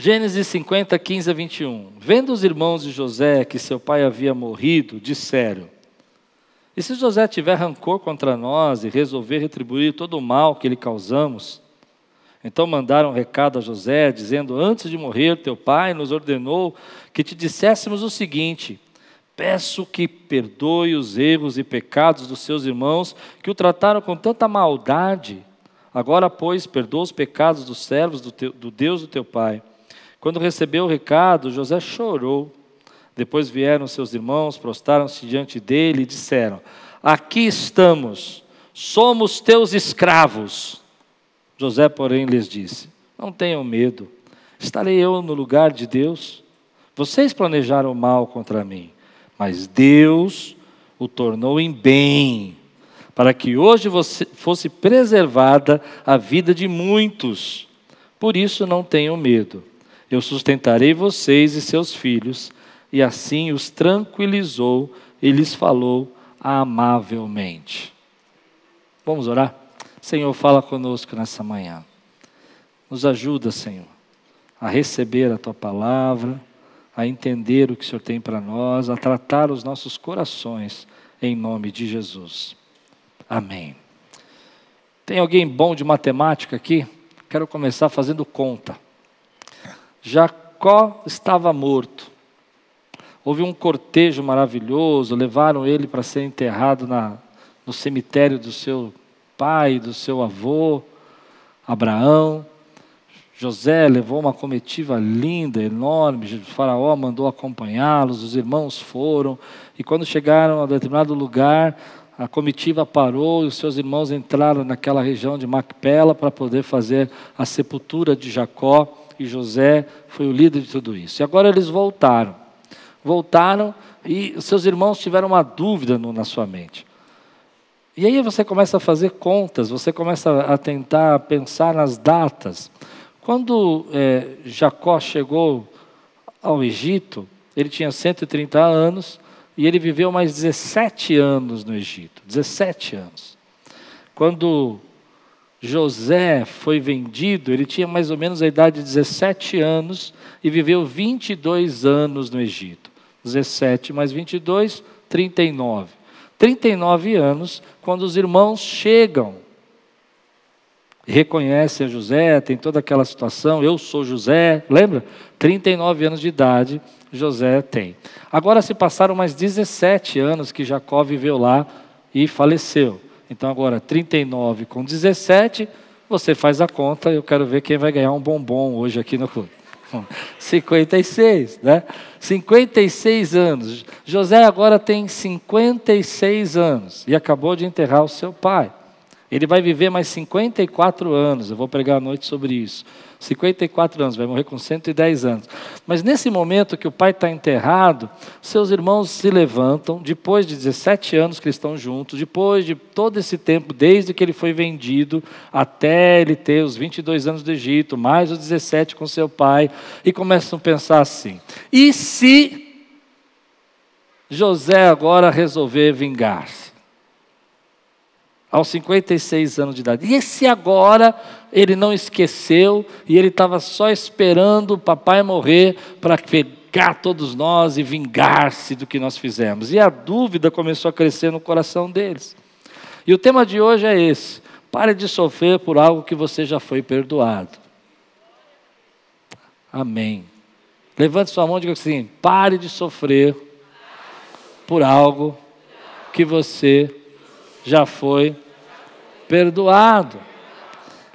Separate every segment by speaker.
Speaker 1: Gênesis 50, 15 a 21. Vendo os irmãos de José que seu pai havia morrido, disseram: E se José tiver rancor contra nós e resolver retribuir todo o mal que lhe causamos? Então mandaram um recado a José, dizendo: Antes de morrer, teu pai nos ordenou que te disséssemos o seguinte: Peço que perdoe os erros e pecados dos seus irmãos que o trataram com tanta maldade. Agora, pois, perdoa os pecados dos servos do, teu, do Deus do teu pai quando recebeu o recado, José chorou. Depois vieram seus irmãos, prostaram-se diante dele e disseram: Aqui estamos, somos teus escravos. José, porém, lhes disse: Não tenham medo, estarei eu no lugar de Deus. Vocês planejaram mal contra mim, mas Deus o tornou em bem, para que hoje fosse preservada a vida de muitos. Por isso não tenham medo. Eu sustentarei vocês e seus filhos. E assim os tranquilizou e lhes falou amavelmente. Vamos orar? Senhor, fala conosco nessa manhã. Nos ajuda, Senhor, a receber a tua palavra, a entender o que o Senhor tem para nós, a tratar os nossos corações, em nome de Jesus. Amém. Tem alguém bom de matemática aqui? Quero começar fazendo conta. Jacó estava morto. Houve um cortejo maravilhoso, levaram ele para ser enterrado na, no cemitério do seu pai, do seu avô, Abraão. José levou uma comitiva linda, enorme. O faraó mandou acompanhá-los, os irmãos foram. E quando chegaram a determinado lugar, a comitiva parou e os seus irmãos entraram naquela região de Macpela para poder fazer a sepultura de Jacó e José foi o líder de tudo isso. E agora eles voltaram. Voltaram e seus irmãos tiveram uma dúvida no, na sua mente. E aí você começa a fazer contas, você começa a tentar pensar nas datas. Quando é, Jacó chegou ao Egito, ele tinha 130 anos e ele viveu mais 17 anos no Egito 17 anos. Quando José foi vendido, ele tinha mais ou menos a idade de 17 anos e viveu 22 anos no Egito. 17 mais 22, 39. 39 anos, quando os irmãos chegam, reconhecem José, tem toda aquela situação, eu sou José, lembra? 39 anos de idade, José tem. Agora se passaram mais 17 anos que Jacó viveu lá e faleceu. Então agora 39 com 17, você faz a conta, eu quero ver quem vai ganhar um bombom hoje aqui no clube. 56, né? 56 anos. José agora tem 56 anos e acabou de enterrar o seu pai. Ele vai viver mais 54 anos. Eu vou pregar à noite sobre isso. 54 anos, vai morrer com 110 anos. Mas nesse momento que o pai está enterrado, seus irmãos se levantam, depois de 17 anos que estão juntos, depois de todo esse tempo, desde que ele foi vendido até ele ter os 22 anos do Egito, mais os 17 com seu pai, e começam a pensar assim: e se José agora resolver vingar-se? aos 56 anos de idade. E esse agora, ele não esqueceu e ele estava só esperando o papai morrer para pegar todos nós e vingar-se do que nós fizemos. E a dúvida começou a crescer no coração deles. E o tema de hoje é esse: pare de sofrer por algo que você já foi perdoado. Amém. Levante sua mão e diga assim: pare de sofrer por algo que você já foi perdoado.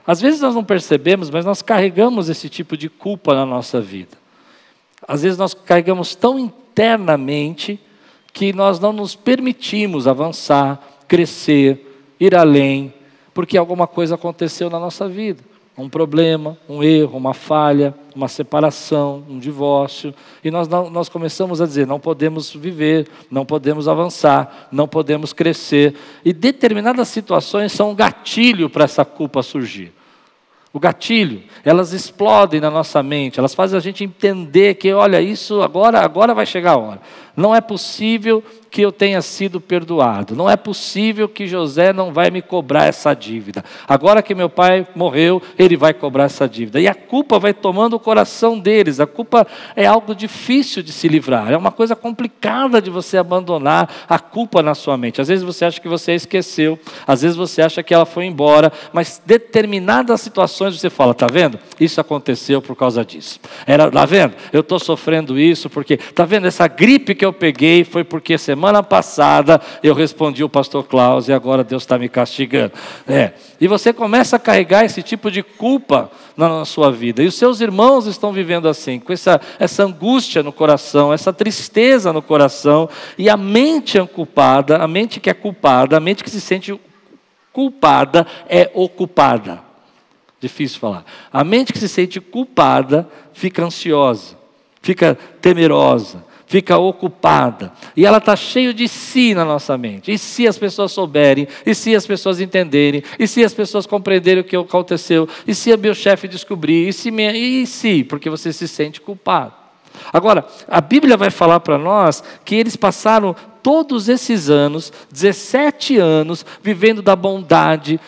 Speaker 1: Às vezes nós não percebemos, mas nós carregamos esse tipo de culpa na nossa vida. Às vezes nós carregamos tão internamente que nós não nos permitimos avançar, crescer, ir além, porque alguma coisa aconteceu na nossa vida um problema, um erro, uma falha, uma separação, um divórcio, e nós, nós começamos a dizer: não podemos viver, não podemos avançar, não podemos crescer, e determinadas situações são um gatilho para essa culpa surgir. O gatilho, elas explodem na nossa mente, elas fazem a gente entender que, olha, isso agora, agora vai chegar a hora. Não é possível que eu tenha sido perdoado. Não é possível que José não vai me cobrar essa dívida. Agora que meu pai morreu, ele vai cobrar essa dívida. E a culpa vai tomando o coração deles. A culpa é algo difícil de se livrar. É uma coisa complicada de você abandonar a culpa na sua mente. Às vezes você acha que você esqueceu, às vezes você acha que ela foi embora, mas determinadas situações você fala, tá vendo? Isso aconteceu por causa disso. Era, tá vendo? Eu estou sofrendo isso porque, tá vendo? Essa gripe que eu peguei foi porque semana semana passada eu respondi o pastor Klaus e agora Deus está me castigando. É. E você começa a carregar esse tipo de culpa na sua vida. E os seus irmãos estão vivendo assim, com essa, essa angústia no coração, essa tristeza no coração, e a mente é culpada, a mente que é culpada, a mente que se sente culpada é ocupada. Difícil falar. A mente que se sente culpada fica ansiosa, fica temerosa, fica ocupada. E ela está cheia de si na nossa mente. E se as pessoas souberem, e se as pessoas entenderem, e se as pessoas compreenderem o que aconteceu, e se meu chefe descobrir, e se, e se, porque você se sente culpado. Agora, a Bíblia vai falar para nós que eles passaram todos esses anos, 17 anos, vivendo da bondade,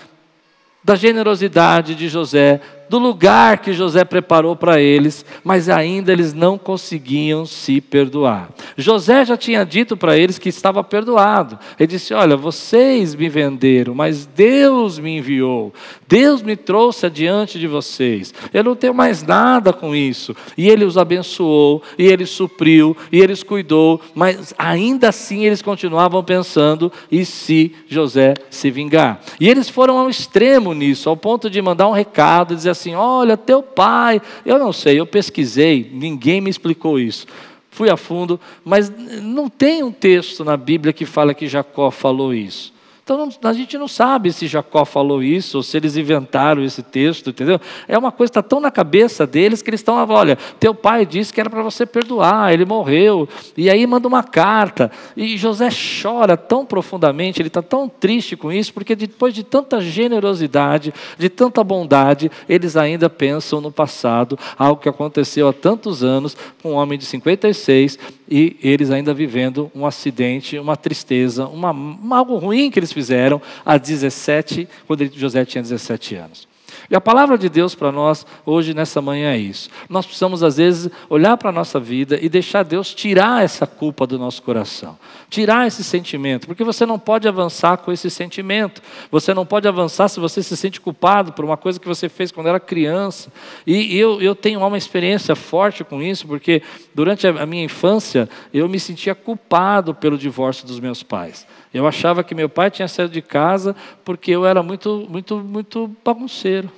Speaker 1: da generosidade de José, do lugar que José preparou para eles, mas ainda eles não conseguiam se perdoar. José já tinha dito para eles que estava perdoado. Ele disse: Olha, vocês me venderam, mas Deus me enviou. Deus me trouxe adiante de vocês. Eu não tenho mais nada com isso. E ele os abençoou, e ele supriu, e eles cuidou, mas ainda assim eles continuavam pensando: e se José se vingar? E eles foram ao extremo nisso, ao ponto de mandar um recado e dizer assim: olha, teu pai. Eu não sei, eu pesquisei, ninguém me explicou isso. Fui a fundo, mas não tem um texto na Bíblia que fala que Jacó falou isso. Então a gente não sabe se Jacó falou isso ou se eles inventaram esse texto, entendeu? É uma coisa que está tão na cabeça deles que eles estão, olha, teu pai disse que era para você perdoar, ele morreu. E aí manda uma carta. E José chora tão profundamente, ele está tão triste com isso, porque depois de tanta generosidade, de tanta bondade, eles ainda pensam no passado, algo que aconteceu há tantos anos com um homem de 56 e eles ainda vivendo um acidente, uma tristeza, uma, algo ruim que eles fizeram há 17, quando José tinha 17 anos. E a palavra de Deus para nós hoje, nessa manhã, é isso. Nós precisamos, às vezes, olhar para a nossa vida e deixar Deus tirar essa culpa do nosso coração, tirar esse sentimento, porque você não pode avançar com esse sentimento. Você não pode avançar se você se sente culpado por uma coisa que você fez quando era criança. E eu, eu tenho uma experiência forte com isso, porque durante a minha infância eu me sentia culpado pelo divórcio dos meus pais. Eu achava que meu pai tinha saído de casa porque eu era muito, muito, muito bagunceiro.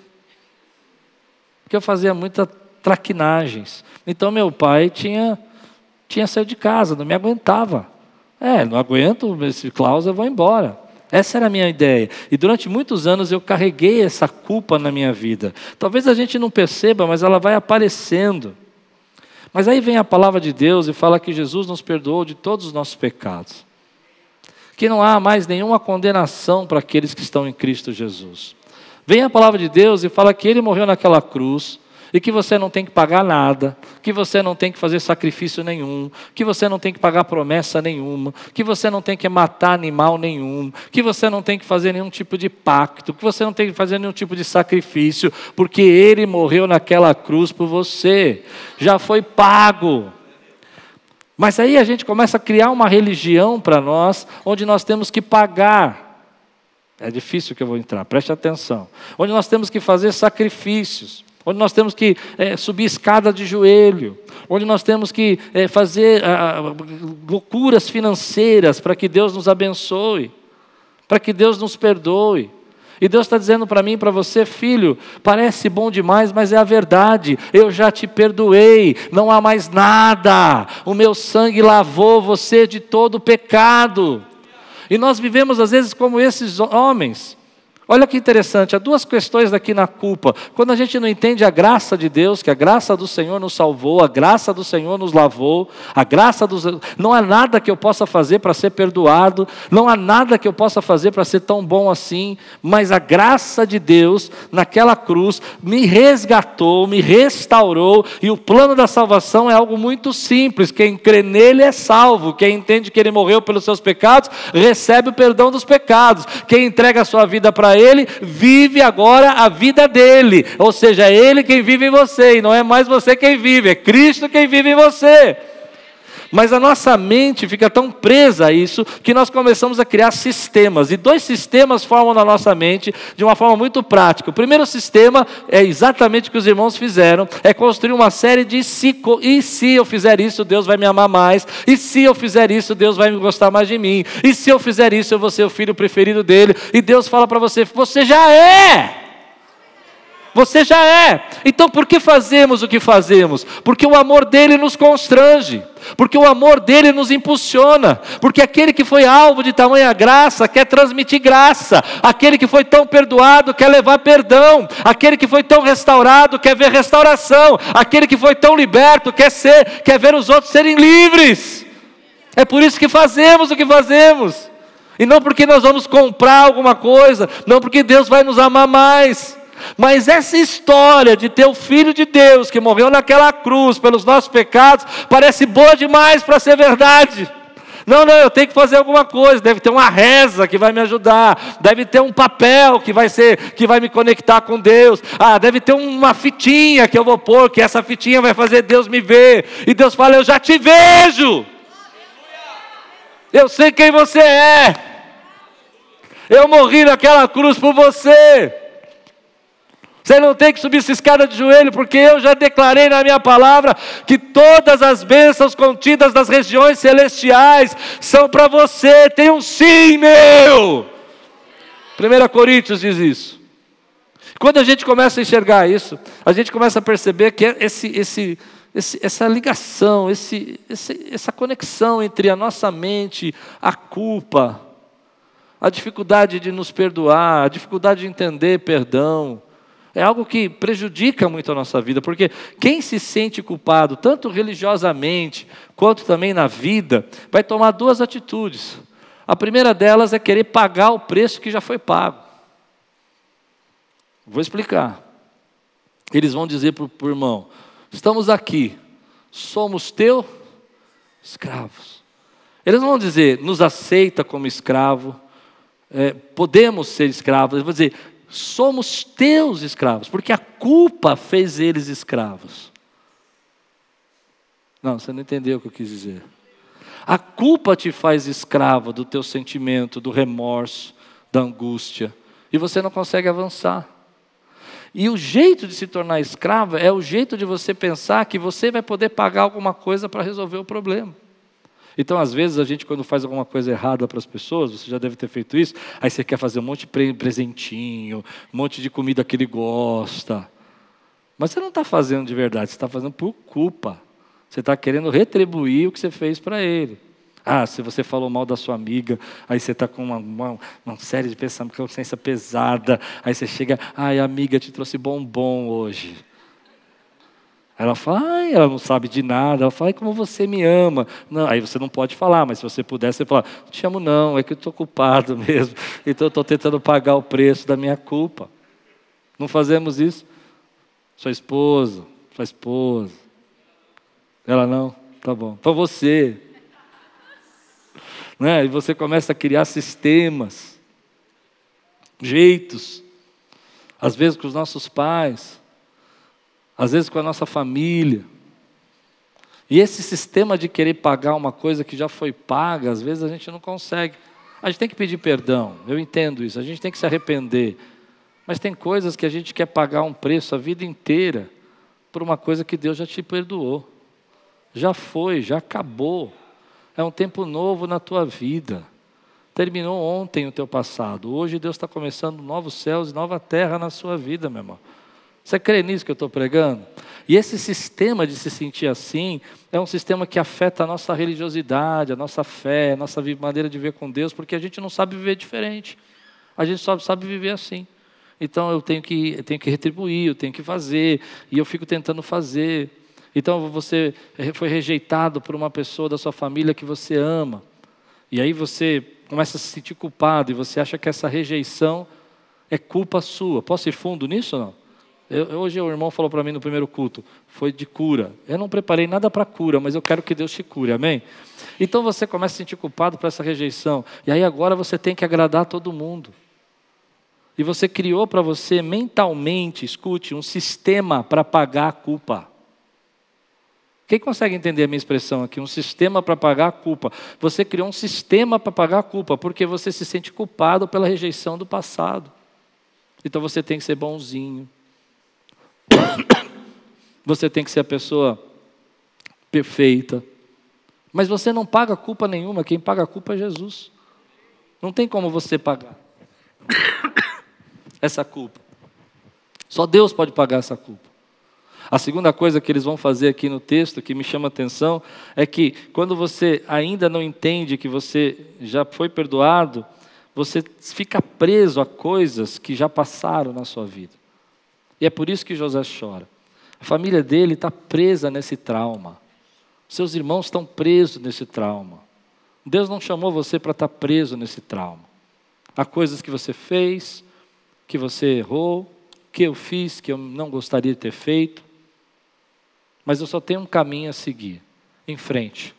Speaker 1: Porque eu fazia muitas traquinagens. Então meu pai tinha, tinha saído de casa, não me aguentava. É, não aguento esse Klaus, eu vou embora. Essa era a minha ideia. E durante muitos anos eu carreguei essa culpa na minha vida. Talvez a gente não perceba, mas ela vai aparecendo. Mas aí vem a palavra de Deus e fala que Jesus nos perdoou de todos os nossos pecados que não há mais nenhuma condenação para aqueles que estão em Cristo Jesus. Vem a palavra de Deus e fala que ele morreu naquela cruz e que você não tem que pagar nada, que você não tem que fazer sacrifício nenhum, que você não tem que pagar promessa nenhuma, que você não tem que matar animal nenhum, que você não tem que fazer nenhum tipo de pacto, que você não tem que fazer nenhum tipo de sacrifício, porque ele morreu naquela cruz por você, já foi pago. Mas aí a gente começa a criar uma religião para nós, onde nós temos que pagar. É difícil que eu vou entrar, preste atenção. Onde nós temos que fazer sacrifícios, onde nós temos que é, subir escada de joelho, onde nós temos que é, fazer ah, loucuras financeiras para que Deus nos abençoe, para que Deus nos perdoe. E Deus está dizendo para mim e para você, filho, parece bom demais, mas é a verdade. Eu já te perdoei, não há mais nada. O meu sangue lavou você de todo pecado. E nós vivemos às vezes como esses homens, Olha que interessante, há duas questões aqui na culpa. Quando a gente não entende a graça de Deus, que a graça do Senhor nos salvou, a graça do Senhor nos lavou, a graça dos não há nada que eu possa fazer para ser perdoado, não há nada que eu possa fazer para ser tão bom assim, mas a graça de Deus naquela cruz me resgatou, me restaurou, e o plano da salvação é algo muito simples. Quem crê nele é salvo, quem entende que ele morreu pelos seus pecados, recebe o perdão dos pecados. Quem entrega a sua vida para ele, vive agora a vida dele. Ou seja, é ele quem vive em você, e não é mais você quem vive, é Cristo quem vive em você. Mas a nossa mente fica tão presa a isso que nós começamos a criar sistemas. E dois sistemas formam na nossa mente de uma forma muito prática. O primeiro sistema é exatamente o que os irmãos fizeram: é construir uma série de se, e se eu fizer isso, Deus vai me amar mais. E se eu fizer isso, Deus vai me gostar mais de mim. E se eu fizer isso, eu vou ser o filho preferido dele. E Deus fala para você: você já é. Você já é. Então por que fazemos o que fazemos? Porque o amor dele nos constrange, porque o amor dele nos impulsiona, porque aquele que foi alvo de tamanha graça quer transmitir graça, aquele que foi tão perdoado quer levar perdão, aquele que foi tão restaurado quer ver restauração, aquele que foi tão liberto quer ser, quer ver os outros serem livres. É por isso que fazemos o que fazemos. E não porque nós vamos comprar alguma coisa, não porque Deus vai nos amar mais. Mas essa história de ter o Filho de Deus que morreu naquela cruz pelos nossos pecados parece boa demais para ser verdade. Não, não, eu tenho que fazer alguma coisa. Deve ter uma reza que vai me ajudar. Deve ter um papel que vai ser, que vai me conectar com Deus. Ah, deve ter uma fitinha que eu vou pôr, que essa fitinha vai fazer Deus me ver. E Deus fala: Eu já te vejo. Eu sei quem você é. Eu morri naquela cruz por você. Você não tem que subir essa escada de joelho, porque eu já declarei na minha palavra que todas as bênçãos contidas nas regiões celestiais são para você. Tem um sim, meu. 1 Coríntios diz isso. Quando a gente começa a enxergar isso, a gente começa a perceber que esse, esse, esse, essa ligação, esse, essa conexão entre a nossa mente, a culpa, a dificuldade de nos perdoar, a dificuldade de entender perdão, é algo que prejudica muito a nossa vida, porque quem se sente culpado, tanto religiosamente quanto também na vida, vai tomar duas atitudes. A primeira delas é querer pagar o preço que já foi pago. Vou explicar. Eles vão dizer para o irmão: estamos aqui, somos teus escravos. Eles não vão dizer, nos aceita como escravo, é, podemos ser escravos. Eles vão dizer, somos teus escravos, porque a culpa fez eles escravos. Não, você não entendeu o que eu quis dizer. A culpa te faz escravo do teu sentimento, do remorso, da angústia, e você não consegue avançar. E o jeito de se tornar escravo é o jeito de você pensar que você vai poder pagar alguma coisa para resolver o problema. Então, às vezes, a gente, quando faz alguma coisa errada para as pessoas, você já deve ter feito isso, aí você quer fazer um monte de presentinho, um monte de comida que ele gosta. Mas você não está fazendo de verdade, você está fazendo por culpa. Você está querendo retribuir o que você fez para ele. Ah, se você falou mal da sua amiga, aí você está com uma, uma, uma, série de pensamentos, consciência pesada, aí você chega, ai, amiga, te trouxe bombom hoje. Ela fala, ai, ela não sabe de nada. Ela fala, ai, como você me ama. Não, aí você não pode falar, mas se você pudesse, você fala, te amo não, é que eu estou culpado mesmo. Então estou tentando pagar o preço da minha culpa. Não fazemos isso? Sua esposa, sua esposa. Ela não? Tá bom. Para você. Né? E você começa a criar sistemas, jeitos, às vezes com os nossos pais às vezes com a nossa família. E esse sistema de querer pagar uma coisa que já foi paga, às vezes a gente não consegue. A gente tem que pedir perdão, eu entendo isso, a gente tem que se arrepender. Mas tem coisas que a gente quer pagar um preço a vida inteira por uma coisa que Deus já te perdoou. Já foi, já acabou. É um tempo novo na tua vida. Terminou ontem o teu passado. Hoje Deus está começando novos céus e nova terra na sua vida, meu irmão. Você crê nisso que eu estou pregando? E esse sistema de se sentir assim é um sistema que afeta a nossa religiosidade, a nossa fé, a nossa maneira de ver com Deus, porque a gente não sabe viver diferente. A gente só sabe viver assim. Então eu tenho que, eu tenho que retribuir, eu tenho que fazer, e eu fico tentando fazer. Então você foi rejeitado por uma pessoa da sua família que você ama. E aí você começa a se sentir culpado e você acha que essa rejeição é culpa sua. Posso ir fundo nisso ou não? Eu, hoje o irmão falou para mim no primeiro culto, foi de cura. Eu não preparei nada para cura, mas eu quero que Deus te cure, amém? Então você começa a se sentir culpado por essa rejeição. E aí agora você tem que agradar todo mundo. E você criou para você mentalmente, escute, um sistema para pagar a culpa. Quem consegue entender a minha expressão aqui? Um sistema para pagar a culpa. Você criou um sistema para pagar a culpa, porque você se sente culpado pela rejeição do passado. Então você tem que ser bonzinho. Você tem que ser a pessoa perfeita. Mas você não paga culpa nenhuma, quem paga a culpa é Jesus. Não tem como você pagar essa culpa. Só Deus pode pagar essa culpa. A segunda coisa que eles vão fazer aqui no texto, que me chama a atenção, é que quando você ainda não entende que você já foi perdoado, você fica preso a coisas que já passaram na sua vida. E é por isso que José chora. A família dele está presa nesse trauma. Seus irmãos estão presos nesse trauma. Deus não chamou você para estar tá preso nesse trauma. Há coisas que você fez, que você errou, que eu fiz, que eu não gostaria de ter feito. Mas eu só tenho um caminho a seguir, em frente.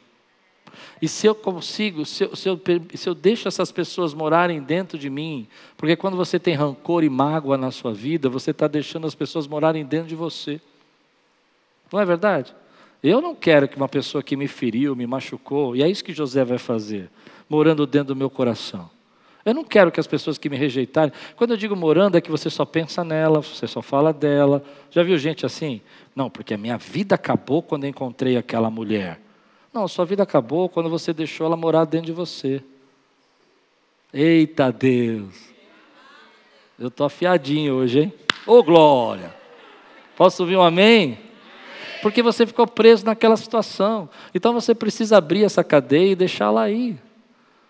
Speaker 1: E se eu consigo, se eu, se, eu, se eu deixo essas pessoas morarem dentro de mim, porque quando você tem rancor e mágoa na sua vida, você está deixando as pessoas morarem dentro de você. Não é verdade? Eu não quero que uma pessoa que me feriu, me machucou, e é isso que José vai fazer, morando dentro do meu coração. Eu não quero que as pessoas que me rejeitarem, quando eu digo morando, é que você só pensa nela, você só fala dela. Já viu gente assim? Não, porque a minha vida acabou quando eu encontrei aquela mulher. Não, sua vida acabou quando você deixou ela morar dentro de você. Eita Deus! Eu estou afiadinho hoje, hein? Ô oh, glória! Posso ouvir um amém? Porque você ficou preso naquela situação. Então você precisa abrir essa cadeia e deixá-la aí.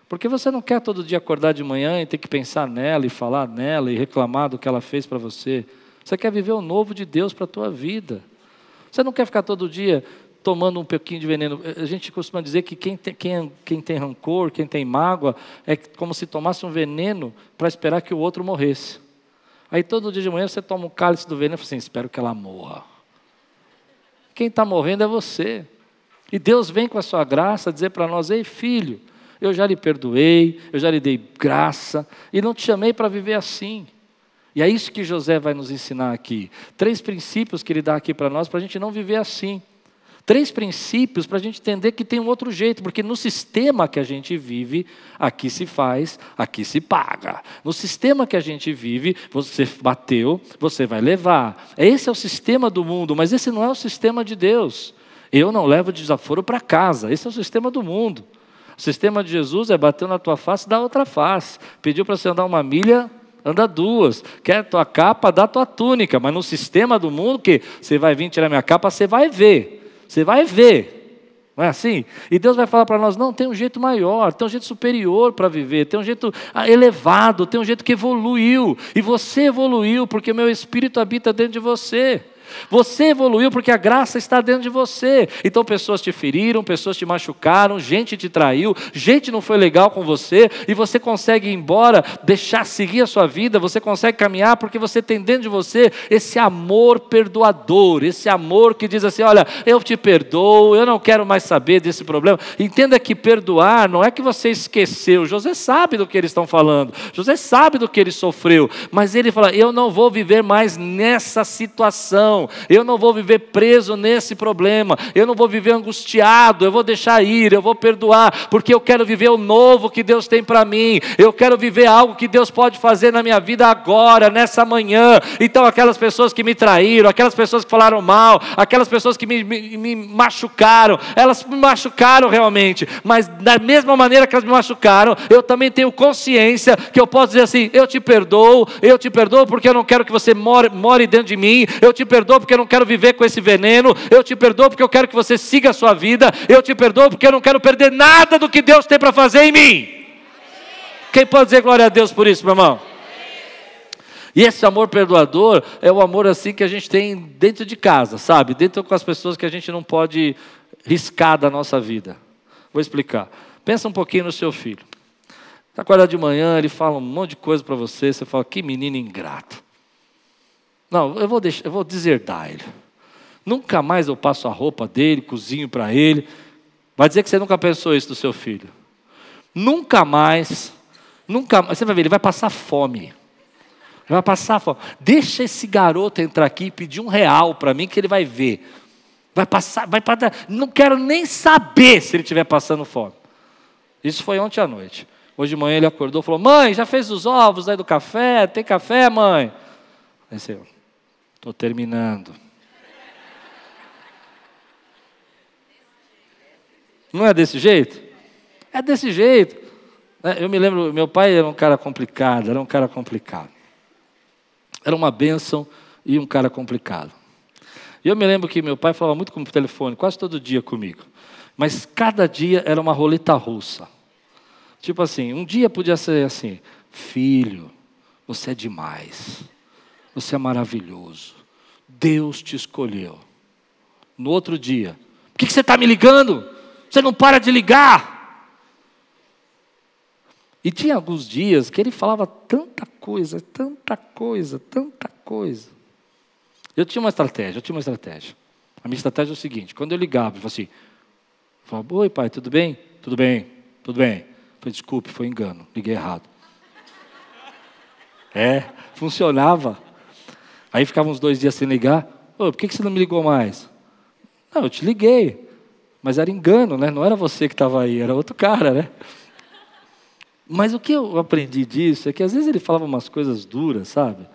Speaker 1: Porque você não quer todo dia acordar de manhã e ter que pensar nela e falar nela e reclamar do que ela fez para você. Você quer viver o novo de Deus para a tua vida. Você não quer ficar todo dia tomando um pouquinho de veneno. A gente costuma dizer que quem tem, quem, quem tem rancor, quem tem mágoa, é como se tomasse um veneno para esperar que o outro morresse. Aí todo dia de manhã você toma um cálice do veneno e fala assim: espero que ela morra. Quem está morrendo é você. E Deus vem com a sua graça dizer para nós: ei filho, eu já lhe perdoei, eu já lhe dei graça, e não te chamei para viver assim. E é isso que José vai nos ensinar aqui. Três princípios que ele dá aqui para nós, para a gente não viver assim. Três princípios para a gente entender que tem um outro jeito, porque no sistema que a gente vive, aqui se faz, aqui se paga. No sistema que a gente vive, você bateu, você vai levar. Esse é o sistema do mundo, mas esse não é o sistema de Deus. Eu não levo desaforo para casa, esse é o sistema do mundo. O sistema de Jesus é bater na tua face, dá outra face. Pediu para você andar uma milha, anda duas. Quer tua capa, dá tua túnica. Mas no sistema do mundo, que você vai vir tirar minha capa, você vai ver. Você vai ver. Não é assim? E Deus vai falar para nós: não, tem um jeito maior, tem um jeito superior para viver, tem um jeito ah, elevado, tem um jeito que evoluiu. E você evoluiu porque meu espírito habita dentro de você. Você evoluiu porque a graça está dentro de você. Então pessoas te feriram, pessoas te machucaram, gente te traiu, gente não foi legal com você e você consegue ir embora, deixar seguir a sua vida, você consegue caminhar porque você tem dentro de você esse amor perdoador, esse amor que diz assim: "Olha, eu te perdoo, eu não quero mais saber desse problema". Entenda que perdoar não é que você esqueceu. José sabe do que eles estão falando. José sabe do que ele sofreu, mas ele fala: "Eu não vou viver mais nessa situação eu não vou viver preso nesse problema, eu não vou viver angustiado, eu vou deixar ir, eu vou perdoar, porque eu quero viver o novo que Deus tem para mim, eu quero viver algo que Deus pode fazer na minha vida agora, nessa manhã. Então, aquelas pessoas que me traíram, aquelas pessoas que falaram mal, aquelas pessoas que me, me, me machucaram, elas me machucaram realmente, mas da mesma maneira que elas me machucaram, eu também tenho consciência que eu posso dizer assim: eu te perdoo, eu te perdoo porque eu não quero que você more, more dentro de mim, eu te perdoo perdoo porque eu não quero viver com esse veneno, eu te perdoo porque eu quero que você siga a sua vida, eu te perdoo porque eu não quero perder nada do que Deus tem para fazer em mim. Quem pode dizer glória a Deus por isso, meu irmão? E esse amor perdoador é o amor assim que a gente tem dentro de casa, sabe? Dentro com as pessoas que a gente não pode riscar da nossa vida. Vou explicar. Pensa um pouquinho no seu filho. Você acorda de manhã, ele fala um monte de coisa para você, você fala, que menino ingrato. Não, eu vou, deixar, eu vou deserdar ele. Nunca mais eu passo a roupa dele, cozinho para ele. Vai dizer que você nunca pensou isso do seu filho. Nunca mais, nunca mais. Você vai ver, ele vai passar fome. Vai passar fome. Deixa esse garoto entrar aqui e pedir um real para mim que ele vai ver. Vai passar, vai passar. Não quero nem saber se ele estiver passando fome. Isso foi ontem à noite. Hoje de manhã ele acordou e falou: Mãe, já fez os ovos aí do café? Tem café, mãe? Eu estou terminando. Não é desse jeito? É desse jeito. É, eu me lembro, meu pai era um cara complicado, era um cara complicado. Era uma bênção e um cara complicado. E eu me lembro que meu pai falava muito com o telefone, quase todo dia comigo. Mas cada dia era uma roleta russa. Tipo assim, um dia podia ser assim: Filho, você é demais. Você é maravilhoso. Deus te escolheu. No outro dia, por que, você está me ligando? Você não para de ligar. E tinha alguns dias que ele falava tanta coisa, tanta coisa, tanta coisa. Eu tinha uma estratégia, eu tinha uma estratégia. A minha estratégia é o seguinte: quando eu ligava, eu falava assim, eu falava, oi pai, tudo bem? Tudo bem, tudo bem. Falei, desculpe, foi engano, liguei errado. É, funcionava. Aí ficava uns dois dias sem ligar. Ô, por que você não me ligou mais? Não, eu te liguei. Mas era engano, né? Não era você que estava aí, era outro cara, né? Mas o que eu aprendi disso é que às vezes ele falava umas coisas duras, sabe?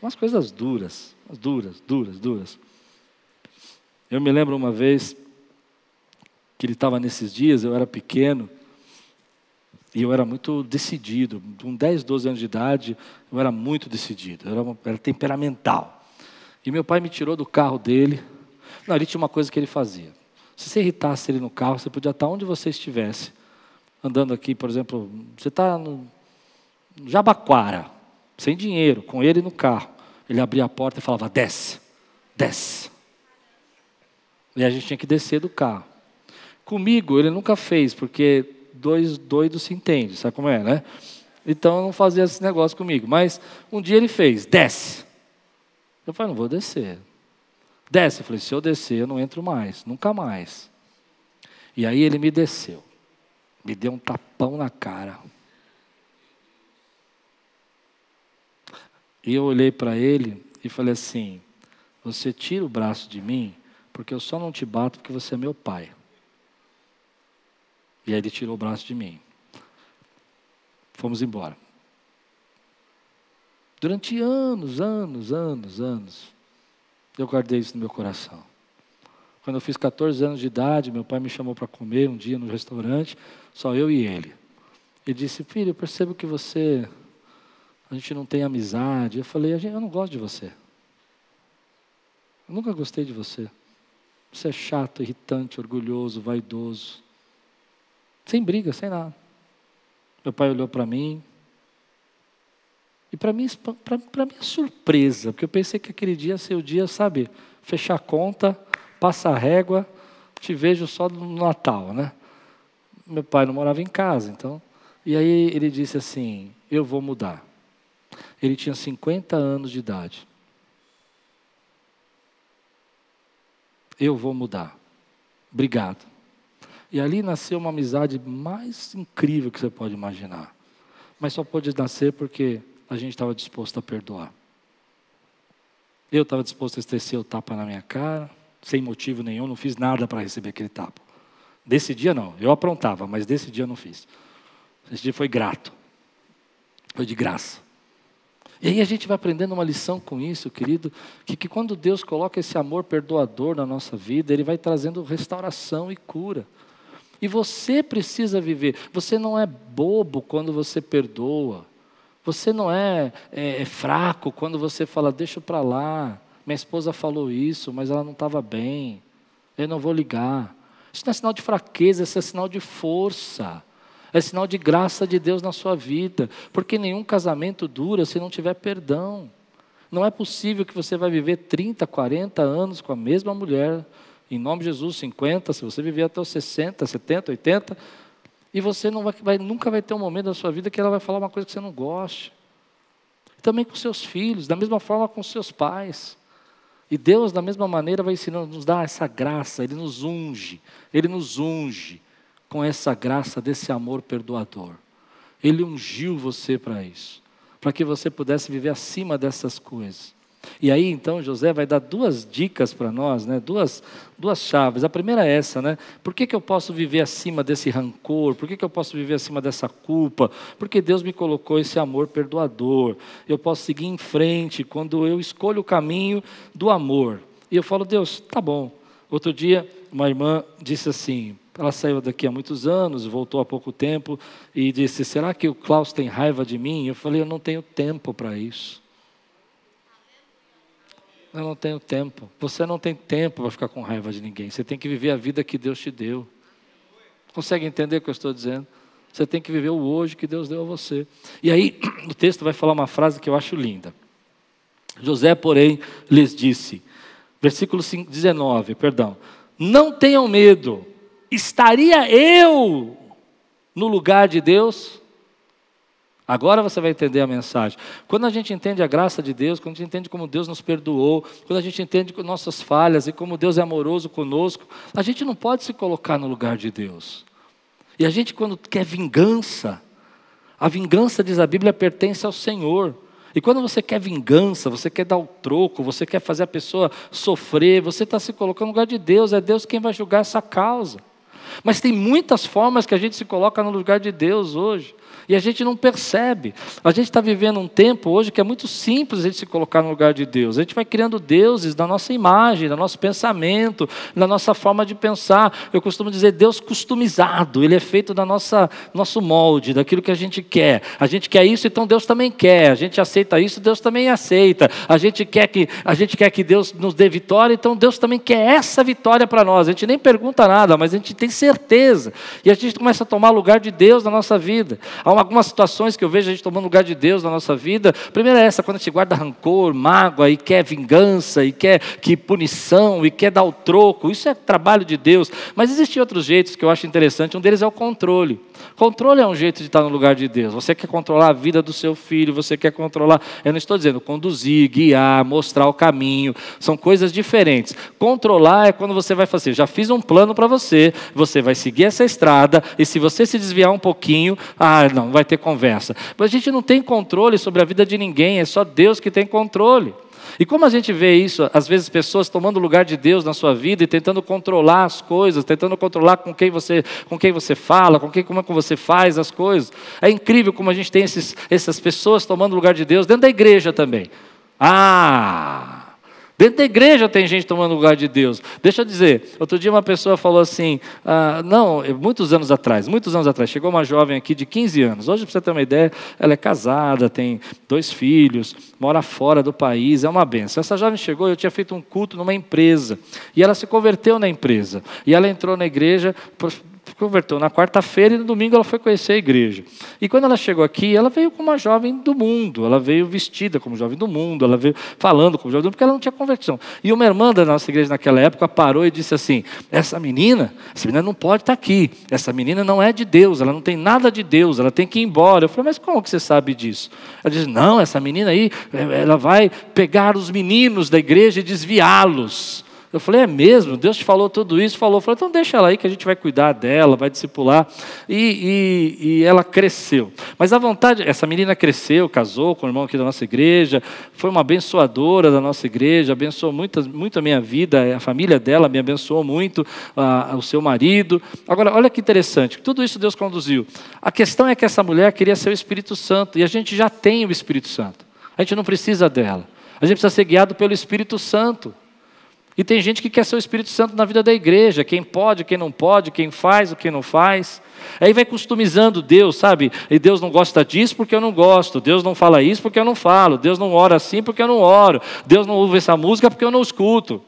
Speaker 1: Umas coisas duras duras, duras, duras. Eu me lembro uma vez que ele estava nesses dias, eu era pequeno, e eu era muito decidido. Com 10, 12 anos de idade, eu era muito decidido, eu era, era temperamental. E meu pai me tirou do carro dele. Não, ele tinha uma coisa que ele fazia. Se você irritasse ele no carro, você podia estar onde você estivesse. Andando aqui, por exemplo, você está no Jabaquara, sem dinheiro, com ele no carro. Ele abria a porta e falava: desce, desce. E a gente tinha que descer do carro. Comigo ele nunca fez, porque dois doidos se entendem, sabe como é, né? Então não fazia esse negócio comigo. Mas um dia ele fez: desce. Eu falei: não vou descer. Desce. Eu falei: se eu descer, eu não entro mais, nunca mais. E aí ele me desceu, me deu um tapão na cara. E eu olhei para ele e falei assim: Você tira o braço de mim, porque eu só não te bato porque você é meu pai. E aí ele tirou o braço de mim. Fomos embora. Durante anos, anos, anos, anos, eu guardei isso no meu coração. Quando eu fiz 14 anos de idade, meu pai me chamou para comer um dia no restaurante, só eu e ele. Ele disse: Filho, eu percebo que você a gente não tem amizade. Eu falei, eu não gosto de você. Eu nunca gostei de você. Você é chato, irritante, orgulhoso, vaidoso. Sem briga, sem nada. Meu pai olhou para mim. E para mim, para minha surpresa, porque eu pensei que aquele dia ia ser o dia, sabe, fechar a conta, passa a régua, te vejo só no Natal, né? Meu pai não morava em casa, então. E aí ele disse assim: Eu vou mudar. Ele tinha 50 anos de idade. Eu vou mudar. Obrigado. E ali nasceu uma amizade mais incrível que você pode imaginar. Mas só pôde nascer porque a gente estava disposto a perdoar. Eu estava disposto a estrecer o tapa na minha cara, sem motivo nenhum, não fiz nada para receber aquele tapa. Desse dia não, eu aprontava, mas desse dia eu não fiz. Esse dia foi grato, foi de graça. E aí a gente vai aprendendo uma lição com isso, querido, que, que quando Deus coloca esse amor perdoador na nossa vida, Ele vai trazendo restauração e cura. E você precisa viver. Você não é bobo quando você perdoa. Você não é, é, é fraco quando você fala, deixa para lá. Minha esposa falou isso, mas ela não estava bem. Eu não vou ligar. Isso não é sinal de fraqueza, isso é sinal de força é sinal de graça de Deus na sua vida, porque nenhum casamento dura se não tiver perdão. Não é possível que você vai viver 30, 40 anos com a mesma mulher, em nome de Jesus, 50, se você viver até os 60, 70, 80, e você não vai, vai, nunca vai ter um momento da sua vida que ela vai falar uma coisa que você não goste. Também com seus filhos, da mesma forma com seus pais. E Deus, da mesma maneira, vai ensinando, nos dar essa graça, Ele nos unge, Ele nos unge com essa graça desse amor perdoador. Ele ungiu você para isso para que você pudesse viver acima dessas coisas. E aí então José vai dar duas dicas para nós, né? duas, duas chaves. A primeira é essa, né? Por que, que eu posso viver acima desse rancor? Por que, que eu posso viver acima dessa culpa? Porque Deus me colocou esse amor perdoador. Eu posso seguir em frente quando eu escolho o caminho do amor. E eu falo, Deus, tá bom. Outro dia, uma irmã disse assim: ela saiu daqui há muitos anos, voltou há pouco tempo e disse: Será que o Klaus tem raiva de mim? Eu falei: Eu não tenho tempo para isso. Eu não tenho tempo. Você não tem tempo para ficar com raiva de ninguém. Você tem que viver a vida que Deus te deu. Consegue entender o que eu estou dizendo? Você tem que viver o hoje que Deus deu a você. E aí, o texto vai falar uma frase que eu acho linda. José, porém, lhes disse, versículo 19, perdão: Não tenham medo estaria eu no lugar de Deus? Agora você vai entender a mensagem. Quando a gente entende a graça de Deus, quando a gente entende como Deus nos perdoou, quando a gente entende nossas falhas e como Deus é amoroso conosco, a gente não pode se colocar no lugar de Deus. E a gente, quando quer vingança, a vingança, diz a Bíblia, pertence ao Senhor. E quando você quer vingança, você quer dar o troco, você quer fazer a pessoa sofrer, você está se colocando no lugar de Deus, é Deus quem vai julgar essa causa. Mas tem muitas formas que a gente se coloca no lugar de Deus hoje. E a gente não percebe. A gente está vivendo um tempo hoje que é muito simples a gente se colocar no lugar de Deus. A gente vai criando deuses da nossa imagem, do nosso pensamento, da nossa forma de pensar. Eu costumo dizer Deus customizado. Ele é feito da nossa nosso molde, daquilo que a gente quer. A gente quer isso, então Deus também quer. A gente aceita isso, Deus também aceita. A gente quer que a gente quer que Deus nos dê vitória, então Deus também quer essa vitória para nós. A gente nem pergunta nada, mas a gente tem certeza. E a gente começa a tomar lugar de Deus na nossa vida. Há algumas situações que eu vejo a gente tomando lugar de Deus na nossa vida. A primeira é essa, quando a gente guarda rancor, mágoa e quer vingança, e quer que punição, e quer dar o troco. Isso é trabalho de Deus. Mas existem outros jeitos que eu acho interessante. Um deles é o controle. Controle é um jeito de estar no lugar de Deus. Você quer controlar a vida do seu filho, você quer controlar. Eu não estou dizendo conduzir, guiar, mostrar o caminho. São coisas diferentes. Controlar é quando você vai fazer. Já fiz um plano para você, você vai seguir essa estrada, e se você se desviar um pouquinho, ah, não, vai ter conversa. Mas a gente não tem controle sobre a vida de ninguém, é só Deus que tem controle. E como a gente vê isso, às vezes pessoas tomando o lugar de Deus na sua vida e tentando controlar as coisas, tentando controlar com quem você, com quem você fala, com quem como é que você faz as coisas. É incrível como a gente tem esses, essas pessoas tomando o lugar de Deus dentro da igreja também. Ah, Dentro da igreja tem gente tomando lugar de Deus. Deixa eu dizer, outro dia uma pessoa falou assim, ah, não, muitos anos atrás, muitos anos atrás, chegou uma jovem aqui de 15 anos. Hoje, para você ter uma ideia, ela é casada, tem dois filhos, mora fora do país, é uma benção. Essa jovem chegou, eu tinha feito um culto numa empresa, e ela se converteu na empresa. E ela entrou na igreja converteu na quarta-feira e no domingo ela foi conhecer a igreja. E quando ela chegou aqui, ela veio como uma jovem do mundo, ela veio vestida como jovem do mundo, ela veio falando como jovem do mundo, porque ela não tinha conversão. E uma irmã da nossa igreja naquela época parou e disse assim: essa menina, essa menina não pode estar aqui, essa menina não é de Deus, ela não tem nada de Deus, ela tem que ir embora. Eu falei, mas como que você sabe disso? Ela disse: não, essa menina aí, ela vai pegar os meninos da igreja e desviá-los. Eu falei, é mesmo? Deus te falou tudo isso? Falou. Eu falei, então deixa ela aí que a gente vai cuidar dela, vai discipular. E, e, e, ela cresceu. Mas a vontade, essa menina cresceu, casou com o irmão aqui da nossa igreja, foi uma abençoadora da nossa igreja, abençoou muito, muito a minha vida, a família dela me abençoou muito, a, o seu marido. Agora, olha que interessante, tudo isso Deus conduziu. A questão é que essa mulher queria ser o Espírito Santo, e a gente já tem o Espírito Santo. A gente não precisa dela. A gente precisa ser guiado pelo Espírito Santo. E tem gente que quer ser o Espírito Santo na vida da igreja, quem pode, quem não pode, quem faz, o que não faz. Aí vai customizando Deus, sabe? E Deus não gosta disso porque eu não gosto, Deus não fala isso porque eu não falo, Deus não ora assim porque eu não oro, Deus não ouve essa música porque eu não escuto.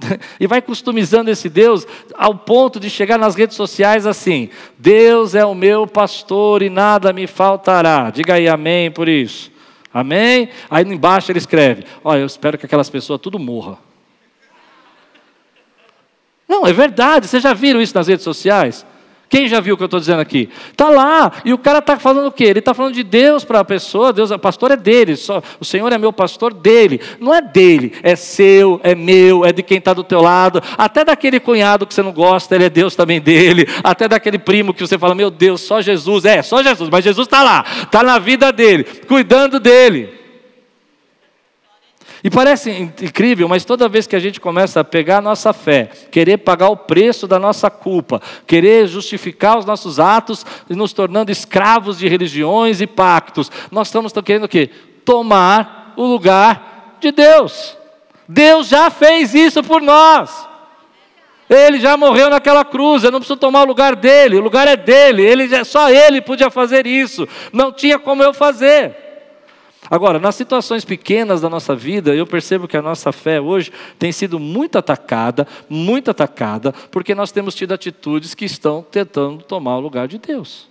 Speaker 1: E vai customizando esse Deus ao ponto de chegar nas redes sociais assim: Deus é o meu pastor e nada me faltará. Diga aí amém por isso. Amém? Aí embaixo ele escreve: Olha, eu espero que aquelas pessoas tudo morra. Não, é verdade. Vocês já viram isso nas redes sociais? Quem já viu o que eu estou dizendo aqui? Está lá, e o cara está falando o quê? Ele está falando de Deus para a pessoa, Deus, o pastor é dele, só, o Senhor é meu pastor dele. Não é dele, é seu, é meu, é de quem está do teu lado. Até daquele cunhado que você não gosta, ele é Deus também dele. Até daquele primo que você fala, meu Deus, só Jesus. É, só Jesus, mas Jesus está lá, está na vida dele, cuidando dele. E parece incrível, mas toda vez que a gente começa a pegar a nossa fé, querer pagar o preço da nossa culpa, querer justificar os nossos atos e nos tornando escravos de religiões e pactos, nós estamos querendo o quê? Tomar o lugar de Deus. Deus já fez isso por nós. Ele já morreu naquela cruz, eu não preciso tomar o lugar dele, o lugar é dele, ele, só ele podia fazer isso, não tinha como eu fazer. Agora, nas situações pequenas da nossa vida, eu percebo que a nossa fé hoje tem sido muito atacada, muito atacada, porque nós temos tido atitudes que estão tentando tomar o lugar de Deus.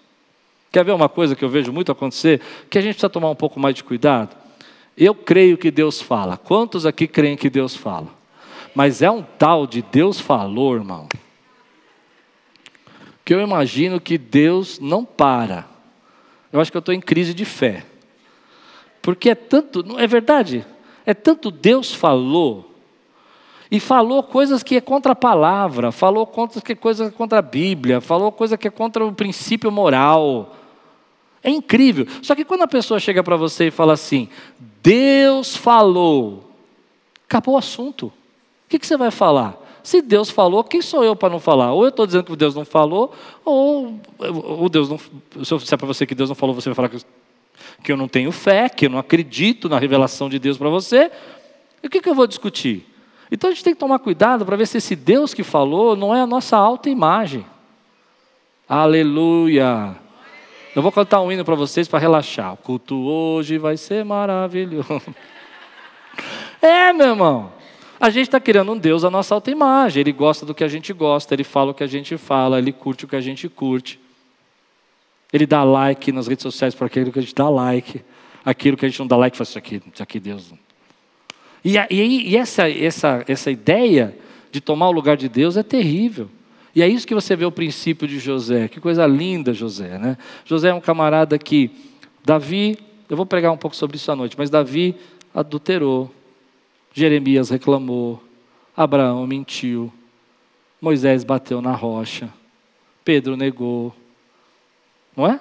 Speaker 1: Quer ver uma coisa que eu vejo muito acontecer? Que a gente precisa tomar um pouco mais de cuidado? Eu creio que Deus fala. Quantos aqui creem que Deus fala? Mas é um tal de Deus falou, irmão, que eu imagino que Deus não para. Eu acho que eu estou em crise de fé. Porque é tanto, não é verdade? É tanto Deus falou. E falou coisas que é contra a palavra, falou coisas que é coisa contra a Bíblia, falou coisa que é contra o princípio moral. É incrível. Só que quando a pessoa chega para você e fala assim: Deus falou, acabou o assunto. O que, que você vai falar? Se Deus falou, quem sou eu para não falar? Ou eu estou dizendo que Deus não falou, ou, ou Deus não. Se eu disser para você que Deus não falou, você vai falar que que eu não tenho fé, que eu não acredito na revelação de Deus para você, e o que, que eu vou discutir? Então a gente tem que tomar cuidado para ver se esse Deus que falou não é a nossa alta imagem. Aleluia! Eu vou cantar um hino para vocês para relaxar. O culto hoje vai ser maravilhoso. É, meu irmão. A gente está criando um Deus à nossa alta imagem. Ele gosta do que a gente gosta, ele fala o que a gente fala, ele curte o que a gente curte. Ele dá like nas redes sociais para aquilo que a gente dá like. Aquilo que a gente não dá like, faz isso aqui, isso aqui Deus. E, e, e essa, essa, essa ideia de tomar o lugar de Deus é terrível. E é isso que você vê o princípio de José. Que coisa linda, José, né? José é um camarada que Davi, eu vou pregar um pouco sobre isso à noite, mas Davi adulterou, Jeremias reclamou, Abraão mentiu, Moisés bateu na rocha, Pedro negou, não é?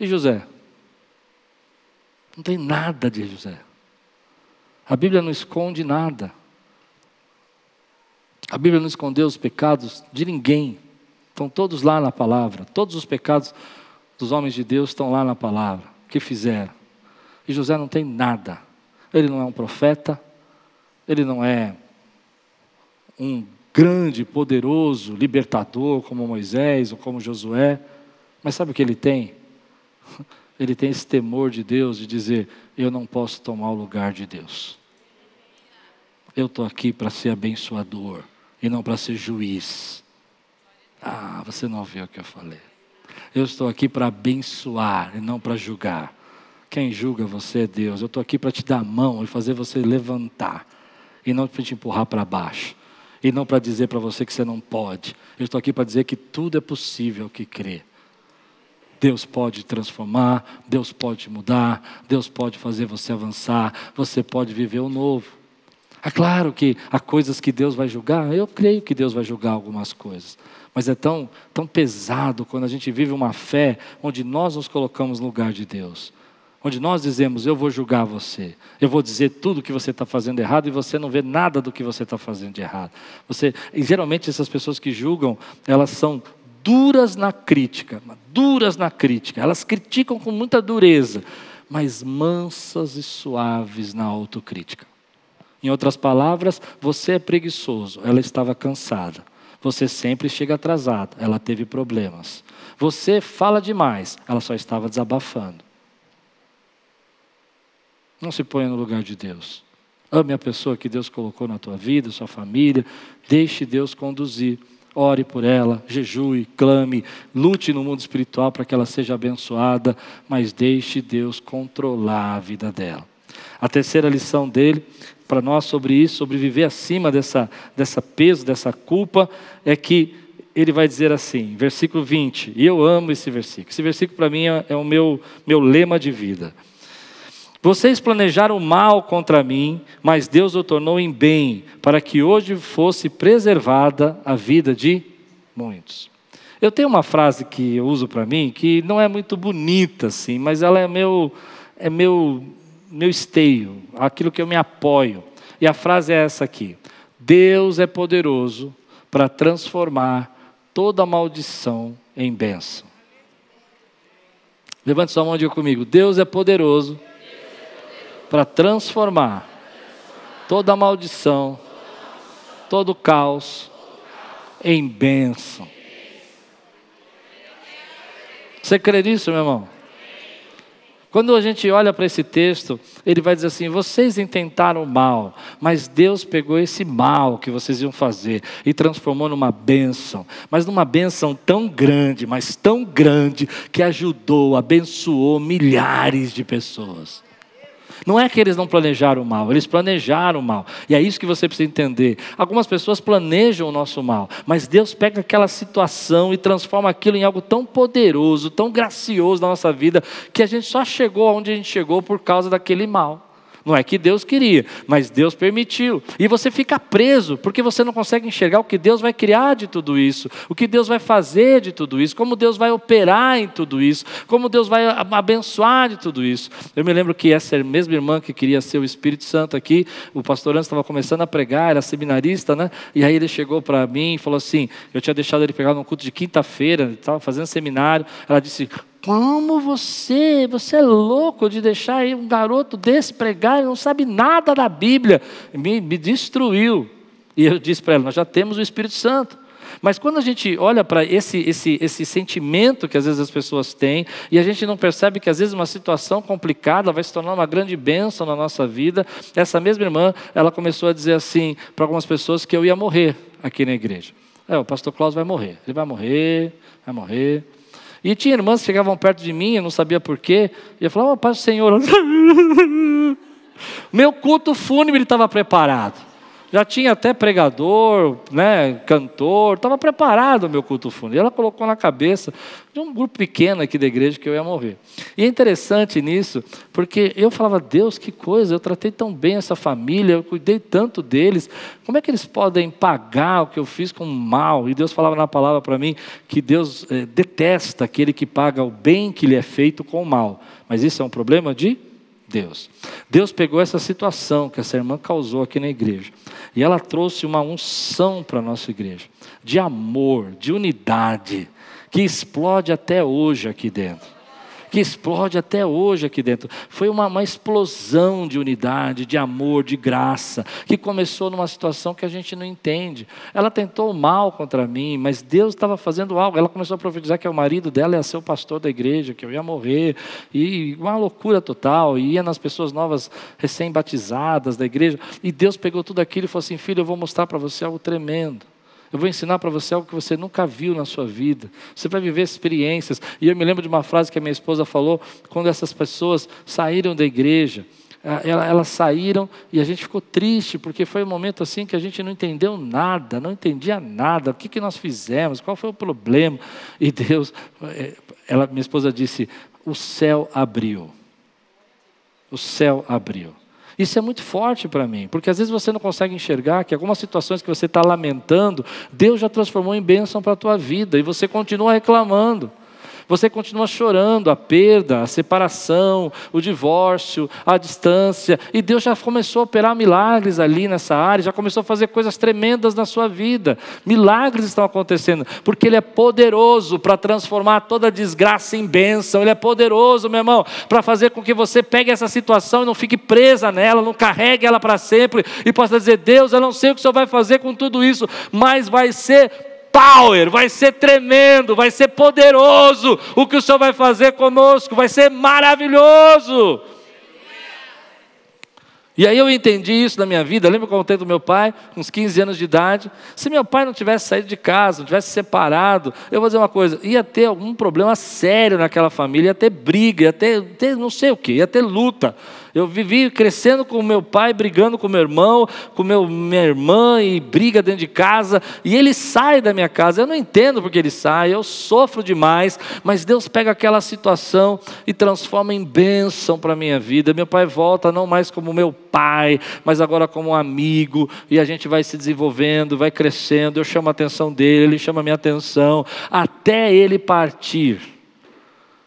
Speaker 1: E José? Não tem nada de José. A Bíblia não esconde nada. A Bíblia não escondeu os pecados de ninguém. Estão todos lá na palavra. Todos os pecados dos homens de Deus estão lá na palavra. O que fizeram? E José não tem nada. Ele não é um profeta. Ele não é um grande, poderoso libertador como Moisés ou como Josué. Mas sabe o que ele tem? Ele tem esse temor de Deus de dizer: Eu não posso tomar o lugar de Deus. Eu estou aqui para ser abençoador e não para ser juiz. Ah, você não ouviu o que eu falei. Eu estou aqui para abençoar e não para julgar. Quem julga você é Deus. Eu estou aqui para te dar a mão e fazer você levantar e não para te empurrar para baixo e não para dizer para você que você não pode. Eu estou aqui para dizer que tudo é possível que crê. Deus pode transformar, Deus pode mudar, Deus pode fazer você avançar, você pode viver o novo. É claro que há coisas que Deus vai julgar, eu creio que Deus vai julgar algumas coisas, mas é tão, tão pesado quando a gente vive uma fé onde nós nos colocamos no lugar de Deus. Onde nós dizemos, eu vou julgar você, eu vou dizer tudo que você está fazendo errado e você não vê nada do que você está fazendo de errado. Você, e geralmente essas pessoas que julgam, elas são duras na crítica, duras na crítica. Elas criticam com muita dureza, mas mansas e suaves na autocrítica. Em outras palavras, você é preguiçoso, ela estava cansada. Você sempre chega atrasado, ela teve problemas. Você fala demais, ela só estava desabafando. Não se ponha no lugar de Deus. Ame a pessoa que Deus colocou na tua vida, sua família. Deixe Deus conduzir. Ore por ela, jejue, clame, lute no mundo espiritual para que ela seja abençoada, mas deixe Deus controlar a vida dela. A terceira lição dele para nós sobre isso, sobre viver acima dessa, dessa peso, dessa culpa, é que ele vai dizer assim, versículo 20, e eu amo esse versículo. Esse versículo para mim é, é o meu, meu lema de vida. Vocês planejaram mal contra mim, mas Deus o tornou em bem, para que hoje fosse preservada a vida de muitos. Eu tenho uma frase que eu uso para mim que não é muito bonita assim, mas ela é meu é meu meu esteio, aquilo que eu me apoio. E a frase é essa aqui: Deus é poderoso para transformar toda maldição em bênção. Levante sua mão e diga comigo: Deus é poderoso para transformar toda maldição, todo caos em bênção. Você crê nisso, meu irmão? Quando a gente olha para esse texto, ele vai dizer assim: vocês intentaram mal, mas Deus pegou esse mal que vocês iam fazer e transformou numa bênção, mas numa bênção tão grande, mas tão grande, que ajudou, abençoou milhares de pessoas. Não é que eles não planejaram o mal, eles planejaram o mal. E é isso que você precisa entender. Algumas pessoas planejam o nosso mal, mas Deus pega aquela situação e transforma aquilo em algo tão poderoso, tão gracioso na nossa vida, que a gente só chegou aonde a gente chegou por causa daquele mal. Não é que Deus queria, mas Deus permitiu. E você fica preso, porque você não consegue enxergar o que Deus vai criar de tudo isso, o que Deus vai fazer de tudo isso, como Deus vai operar em tudo isso, como Deus vai abençoar de tudo isso. Eu me lembro que essa mesma irmã que queria ser o Espírito Santo aqui, o pastor Anderson estava começando a pregar, era seminarista, né? E aí ele chegou para mim e falou assim: eu tinha deixado ele pegar num culto de quinta-feira, estava fazendo seminário. Ela disse: como você, você é louco de deixar um garoto desse pregar e não sabe nada da Bíblia. Me, me destruiu. E eu disse para ela: Nós já temos o Espírito Santo. Mas quando a gente olha para esse, esse, esse sentimento que às vezes as pessoas têm, e a gente não percebe que às vezes uma situação complicada vai se tornar uma grande bênção na nossa vida, essa mesma irmã, ela começou a dizer assim para algumas pessoas que eu ia morrer aqui na igreja. É, o pastor Klaus vai morrer, ele vai morrer, vai morrer. E tinha irmãs que chegavam perto de mim, eu não sabia porquê, e eu falava, oh, Pai do Senhor. Meu culto fúnebre estava preparado já tinha até pregador, né, cantor, estava preparado o meu culto fúnebre. Ela colocou na cabeça de um grupo pequeno aqui da igreja que eu ia morrer. E é interessante nisso, porque eu falava, Deus, que coisa, eu tratei tão bem essa família, eu cuidei tanto deles, como é que eles podem pagar o que eu fiz com mal? E Deus falava na palavra para mim que Deus é, detesta aquele que paga o bem que lhe é feito com o mal. Mas isso é um problema de Deus. Deus pegou essa situação que essa irmã causou aqui na igreja e ela trouxe uma unção para a nossa igreja, de amor, de unidade, que explode até hoje aqui dentro que explode até hoje aqui dentro. Foi uma, uma explosão de unidade, de amor, de graça, que começou numa situação que a gente não entende. Ela tentou mal contra mim, mas Deus estava fazendo algo. Ela começou a profetizar que o marido dela ia ser o pastor da igreja, que eu ia morrer, e uma loucura total. E ia nas pessoas novas, recém-batizadas da igreja, e Deus pegou tudo aquilo e falou assim: Filho, eu vou mostrar para você algo tremendo. Eu vou ensinar para você algo que você nunca viu na sua vida. Você vai viver experiências. E eu me lembro de uma frase que a minha esposa falou quando essas pessoas saíram da igreja. Ah, elas saíram e a gente ficou triste, porque foi um momento assim que a gente não entendeu nada, não entendia nada, o que, que nós fizemos, qual foi o problema. E Deus, eh, ela, minha esposa disse: o céu abriu. O céu abriu. Isso é muito forte para mim, porque às vezes você não consegue enxergar que algumas situações que você está lamentando, Deus já transformou em bênção para a tua vida e você continua reclamando. Você continua chorando a perda, a separação, o divórcio, a distância, e Deus já começou a operar milagres ali nessa área, já começou a fazer coisas tremendas na sua vida. Milagres estão acontecendo, porque Ele é poderoso para transformar toda desgraça em bênção. Ele é poderoso, meu irmão, para fazer com que você pegue essa situação e não fique presa nela, não carregue ela para sempre e possa dizer: Deus, eu não sei o que o Senhor vai fazer com tudo isso, mas vai ser power, vai ser tremendo, vai ser poderoso o que o Senhor vai fazer conosco, vai ser maravilhoso. E aí eu entendi isso na minha vida. Lembra quando eu contei do meu pai, com uns 15 anos de idade? Se meu pai não tivesse saído de casa, não tivesse separado, eu vou dizer uma coisa: ia ter algum problema sério naquela família, ia ter briga, ia ter, ter não sei o que, ia ter luta. Eu vivi crescendo com meu pai, brigando com meu irmão, com meu, minha irmã, e briga dentro de casa, e ele sai da minha casa. Eu não entendo porque ele sai, eu sofro demais, mas Deus pega aquela situação e transforma em bênção para a minha vida. Meu pai volta não mais como meu pai, mas agora como um amigo, e a gente vai se desenvolvendo, vai crescendo. Eu chamo a atenção dele, ele chama a minha atenção, até ele partir.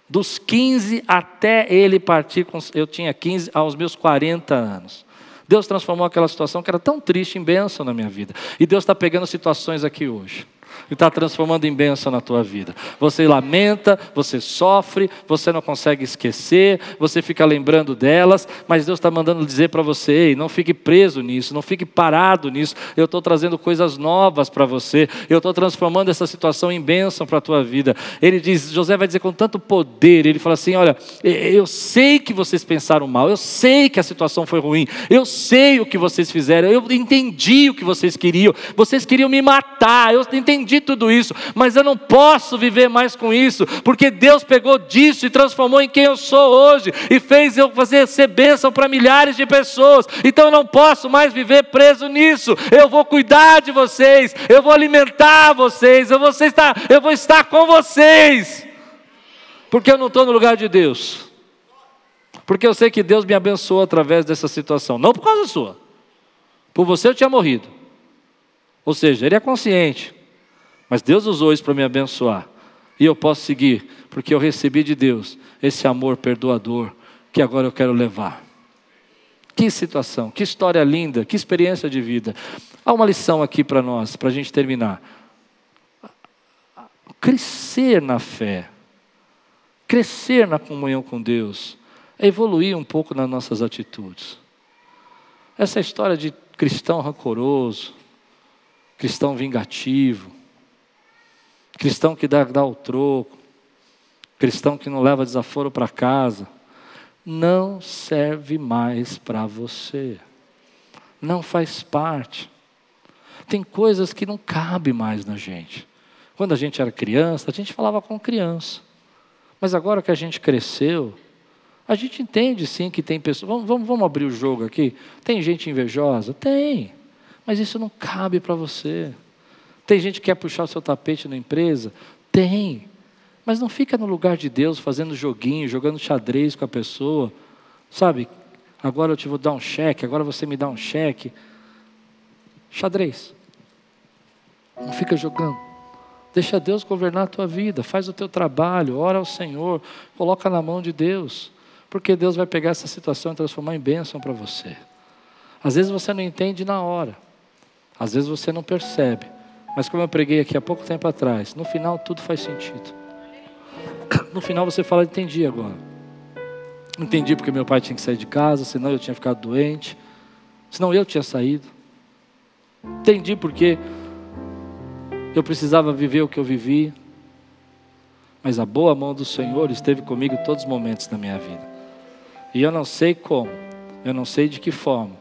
Speaker 1: Dos 15 até ele partir, eu tinha 15 aos meus 40 anos. Deus transformou aquela situação que era tão triste em bênção na minha vida. E Deus está pegando situações aqui hoje e está transformando em bênção na tua vida. Você lamenta, você sofre, você não consegue esquecer, você fica lembrando delas, mas Deus está mandando dizer para você: Ei, não fique preso nisso, não fique parado nisso. Eu estou trazendo coisas novas para você, eu estou transformando essa situação em bênção para a tua vida. Ele diz: José vai dizer com tanto poder, ele fala assim: Olha, eu sei que vocês pensaram mal, eu sei que a situação foi ruim, eu sei o que vocês fizeram, eu entendi o que vocês queriam, vocês queriam me matar, eu entendi entendi tudo isso, mas eu não posso viver mais com isso, porque Deus pegou disso e transformou em quem eu sou hoje, e fez eu fazer ser bênção para milhares de pessoas, então eu não posso mais viver preso nisso, eu vou cuidar de vocês, eu vou alimentar vocês, eu vou estar, eu vou estar com vocês, porque eu não estou no lugar de Deus. Porque eu sei que Deus me abençoou através dessa situação, não por causa sua. Por você eu tinha morrido. Ou seja, ele é consciente. Mas Deus usou isso para me abençoar. E eu posso seguir, porque eu recebi de Deus esse amor perdoador que agora eu quero levar. Que situação, que história linda, que experiência de vida. Há uma lição aqui para nós, para a gente terminar. Crescer na fé, crescer na comunhão com Deus, é evoluir um pouco nas nossas atitudes. Essa história de cristão rancoroso, cristão vingativo, cristão que dá, dá o troco, cristão que não leva desaforo para casa, não serve mais para você, não faz parte. Tem coisas que não cabem mais na gente. Quando a gente era criança, a gente falava com criança. Mas agora que a gente cresceu, a gente entende sim que tem pessoas. Vamos, vamos, vamos abrir o jogo aqui. Tem gente invejosa? Tem. Mas isso não cabe para você. Tem gente que quer puxar o seu tapete na empresa? Tem. Mas não fica no lugar de Deus fazendo joguinho, jogando xadrez com a pessoa. Sabe? Agora eu te vou dar um cheque, agora você me dá um cheque. Xadrez. Não fica jogando. Deixa Deus governar a tua vida, faz o teu trabalho, ora ao Senhor, coloca na mão de Deus, porque Deus vai pegar essa situação e transformar em bênção para você. Às vezes você não entende na hora, às vezes você não percebe, mas como eu preguei aqui há pouco tempo atrás, no final tudo faz sentido. No final você fala, entendi agora. Entendi porque meu pai tinha que sair de casa, senão eu tinha ficado doente, senão eu tinha saído. Entendi porque eu precisava viver o que eu vivi. Mas a boa mão do Senhor esteve comigo todos os momentos da minha vida. E eu não sei como, eu não sei de que forma,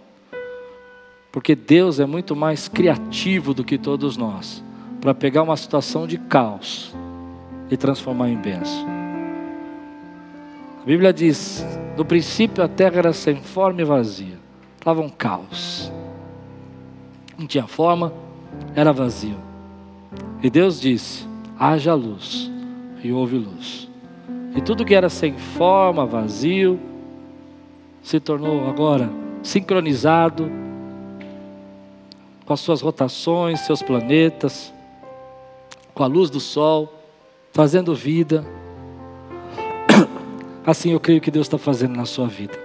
Speaker 1: porque Deus é muito mais criativo do que todos nós para pegar uma situação de caos e transformar em bênção. A Bíblia diz: no princípio a terra era sem forma e vazia, estava um caos, não tinha forma, era vazio. E Deus disse: haja luz, e houve luz. E tudo que era sem forma, vazio, se tornou agora sincronizado com as suas rotações, seus planetas, com a luz do sol, trazendo vida. Assim eu creio que Deus está fazendo na sua vida.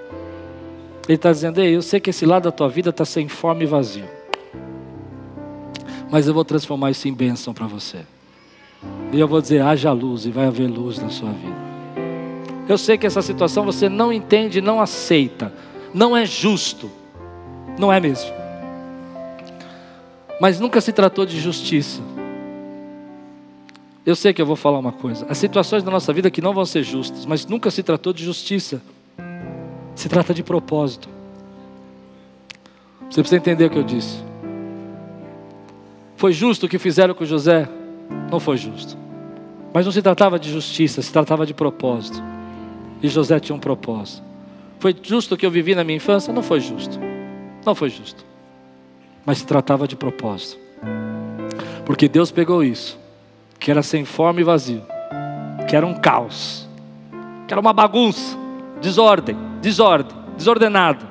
Speaker 1: Ele está dizendo: Ei, eu sei que esse lado da tua vida está sem forma e vazio, mas eu vou transformar isso em bênção para você. E eu vou dizer: haja luz, e vai haver luz na sua vida. Eu sei que essa situação você não entende, não aceita, não é justo, não é mesmo. Mas nunca se tratou de justiça. Eu sei que eu vou falar uma coisa. As situações da nossa vida que não vão ser justas, mas nunca se tratou de justiça. Se trata de propósito. Você precisa entender o que eu disse. Foi justo o que fizeram com José? Não foi justo. Mas não se tratava de justiça, se tratava de propósito. E José tinha um propósito. Foi justo o que eu vivi na minha infância? Não foi justo. Não foi justo. Mas se tratava de propósito. Porque Deus pegou isso, que era sem forma e vazio, que era um caos, que era uma bagunça, desordem, desordem, desordenado,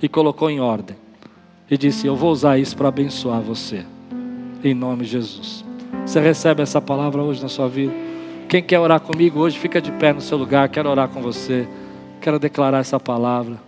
Speaker 1: e colocou em ordem. E disse: Eu vou usar isso para abençoar você, em nome de Jesus. Você recebe essa palavra hoje na sua vida? Quem quer orar comigo hoje, fica de pé no seu lugar. Quero orar com você. Quero declarar essa palavra.